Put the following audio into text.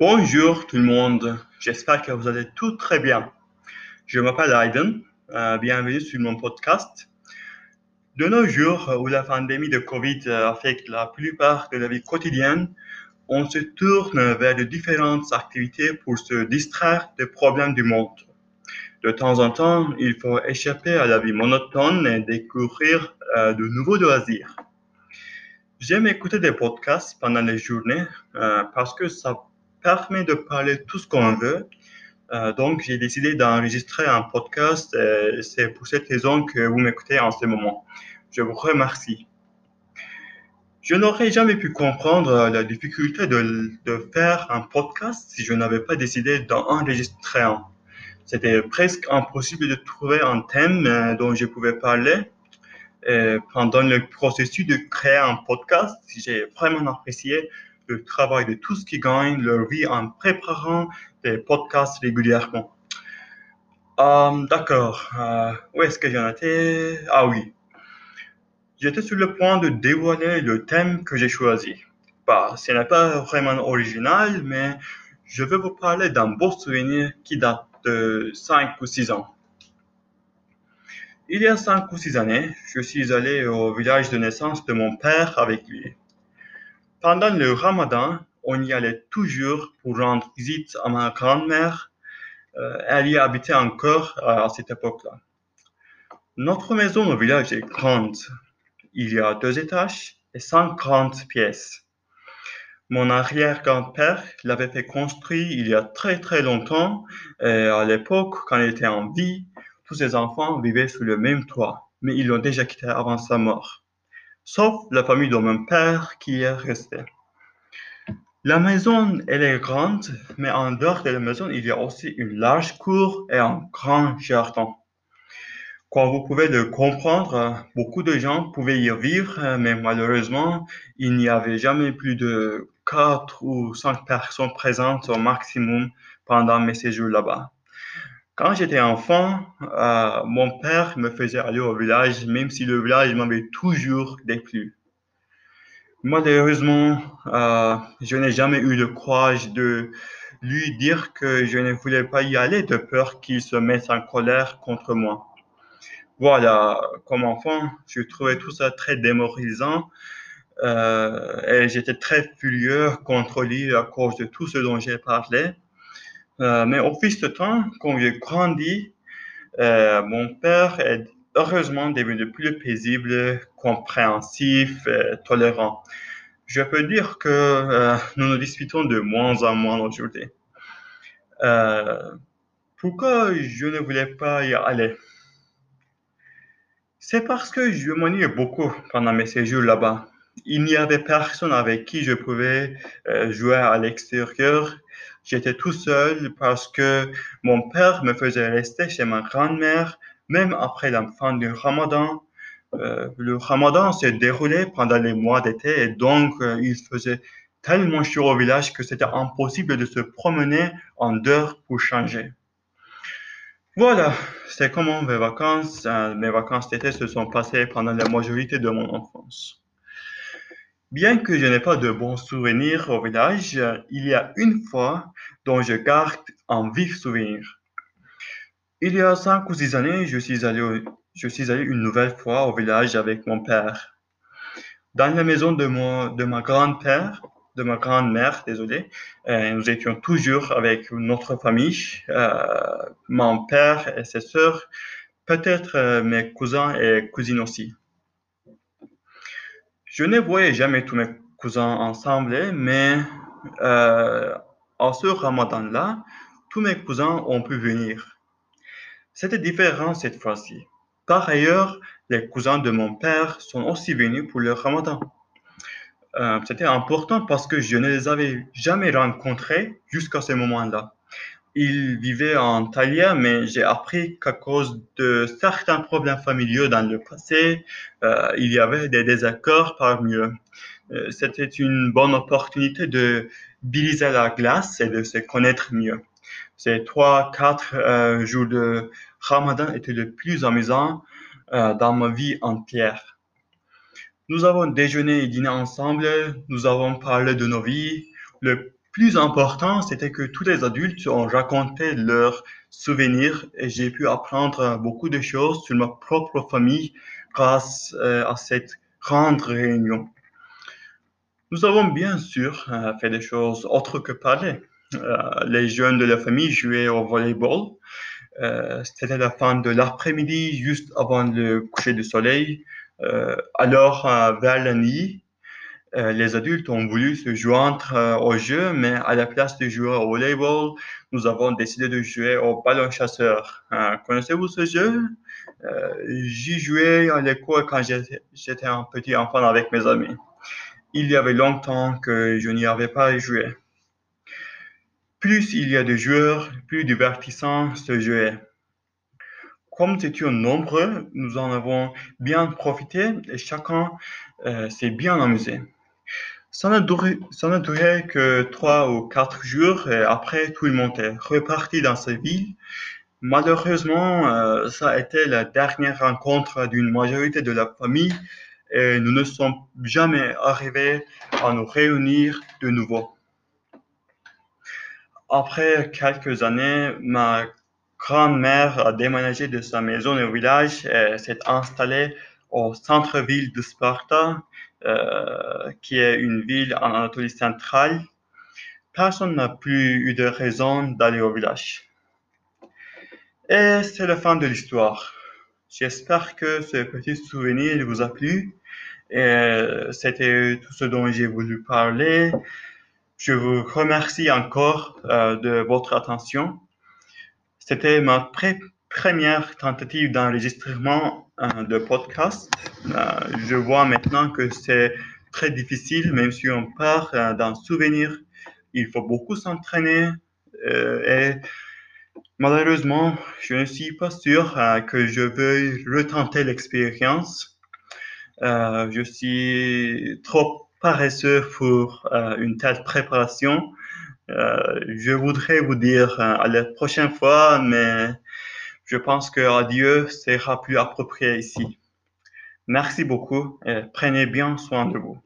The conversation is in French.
Bonjour tout le monde, j'espère que vous allez tout très bien. Je m'appelle Aiden, euh, bienvenue sur mon podcast. De nos jours, où la pandémie de Covid affecte la plupart de la vie quotidienne, on se tourne vers de différentes activités pour se distraire des problèmes du monde. De temps en temps, il faut échapper à la vie monotone et découvrir euh, de nouveaux loisirs. J'aime écouter des podcasts pendant les journées euh, parce que ça permet de parler tout ce qu'on veut. Euh, donc, j'ai décidé d'enregistrer un podcast et c'est pour cette raison que vous m'écoutez en ce moment. Je vous remercie. Je n'aurais jamais pu comprendre la difficulté de, de faire un podcast si je n'avais pas décidé d'enregistrer un. C'était presque impossible de trouver un thème euh, dont je pouvais parler. Pendant le processus de créer un podcast, j'ai vraiment apprécié le travail de tous qui gagnent leur vie en préparant des podcasts régulièrement. Euh, D'accord. Euh, où est-ce que j'en étais? Ah oui. J'étais sur le point de dévoiler le thème que j'ai choisi. Bah, ce n'est pas vraiment original, mais je vais vous parler d'un beau souvenir qui date de 5 ou 6 ans. Il y a 5 ou 6 années, je suis allé au village de naissance de mon père avec lui. Pendant le ramadan, on y allait toujours pour rendre visite à ma grand-mère. Euh, elle y habitait encore à cette époque-là. Notre maison au village est grande. Il y a deux étages et 140 pièces. Mon arrière-grand-père l'avait fait construire il y a très très longtemps et à l'époque, quand il était en vie, tous ses enfants vivaient sous le même toit, mais ils l'ont déjà quitté avant sa mort sauf la famille de mon père qui est restée. La maison, elle est grande, mais en dehors de la maison, il y a aussi une large cour et un grand jardin. Comme vous pouvez le comprendre, beaucoup de gens pouvaient y vivre, mais malheureusement, il n'y avait jamais plus de 4 ou 5 personnes présentes au maximum pendant mes séjours là-bas. Quand j'étais enfant, euh, mon père me faisait aller au village, même si le village m'avait toujours déplu. Malheureusement, euh, je n'ai jamais eu le courage de lui dire que je ne voulais pas y aller de peur qu'il se mette en colère contre moi. Voilà, comme enfant, je trouvais tout ça très démoralisant euh, et j'étais très furieux contre lui à cause de tout ce dont j'ai parlé. Euh, mais au fil de temps, quand j'ai grandi, euh, mon père est heureusement devenu plus paisible, compréhensif, et tolérant. Je peux dire que euh, nous nous disputons de moins en moins aujourd'hui. pourquoi je ne voulais pas y aller? C'est parce que je m'ennuyais beaucoup pendant mes séjours là-bas. Il n'y avait personne avec qui je pouvais jouer à l'extérieur J'étais tout seul parce que mon père me faisait rester chez ma grand-mère même après la fin du ramadan. Euh, le ramadan s'est déroulé pendant les mois d'été et donc euh, il faisait tellement chaud au village que c'était impossible de se promener en dehors pour changer. Voilà, c'est comment mes vacances, euh, mes vacances d'été se sont passées pendant la majorité de mon enfance. Bien que je n'ai pas de bons souvenirs au village, il y a une fois dont je garde un vif souvenir. Il y a cinq ou six années, je suis allé, une nouvelle fois au village avec mon père. Dans la maison de, mon, de ma grand-père, de ma grand-mère, désolé, euh, nous étions toujours avec notre famille, euh, mon père et ses sœurs, peut-être euh, mes cousins et cousines aussi. Je ne voyais jamais tous mes cousins ensemble, mais euh, en ce ramadan-là, tous mes cousins ont pu venir. C'était différent cette fois-ci. Par ailleurs, les cousins de mon père sont aussi venus pour le ramadan. Euh, c'était important parce que je ne les avais jamais rencontrés jusqu'à ce moment-là. Il vivait en Thalia, mais j'ai appris qu'à cause de certains problèmes familiaux dans le passé, euh, il y avait des désaccords parmi eux. Euh, C'était une bonne opportunité de briser la glace et de se connaître mieux. Ces trois, quatre euh, jours de Ramadan étaient les plus amusants euh, dans ma vie entière. Nous avons déjeuné et dîné ensemble, nous avons parlé de nos vies, plus important, c'était que tous les adultes ont raconté leurs souvenirs et j'ai pu apprendre beaucoup de choses sur ma propre famille grâce euh, à cette grande réunion. Nous avons bien sûr euh, fait des choses autres que parler. Euh, les jeunes de la famille jouaient au volleyball. C'était la fin de l'après-midi, juste avant le coucher du soleil. alors, vers la nuit, euh, les adultes ont voulu se joindre euh, au jeu, mais à la place de jouer au volleyball, nous avons décidé de jouer au ballon chasseur. Euh, connaissez-vous ce jeu? J'y jouais à l'école quand j'étais un petit enfant avec mes amis. Il y avait longtemps que je n'y avais pas joué. Plus il y a de joueurs, plus divertissant ce jeu est. Comme nous étions nombreux, nous en avons bien profité et chacun s'est bien amusé. Ça n'a duré, que trois ou quatre jours et après tout le monde est reparti dans sa ville. Malheureusement, euh, ça a été la dernière rencontre d'une majorité de la famille et nous ne sommes jamais arrivés à nous réunir de nouveau. Après quelques années, ma grand-mère a déménagé de sa maison au village et s'est installée au centre-ville de Sparta qui est une ville en Anatolie centrale, personne n'a plus eu de raison d'aller au village. Et c'est la fin de l'histoire. J'espère que ce petit souvenir vous a plu. Et c'était tout ce dont j'ai voulu parler. Je vous remercie encore euh, de votre attention. C'était ma première tentative d'enregistrement euh, de podcast. Euh, je vois maintenant que c'est très difficile, même si on part euh, d'un souvenir. Il faut beaucoup s'entraîner et malheureusement, je ne suis pas sûr que je veuille retenter l'expérience. je suis trop paresseux pour une telle préparation. je voudrais vous dire à la prochaine fois, mais je pense que adieu sera plus approprié ici. Merci beaucoup et prenez bien soin de vous.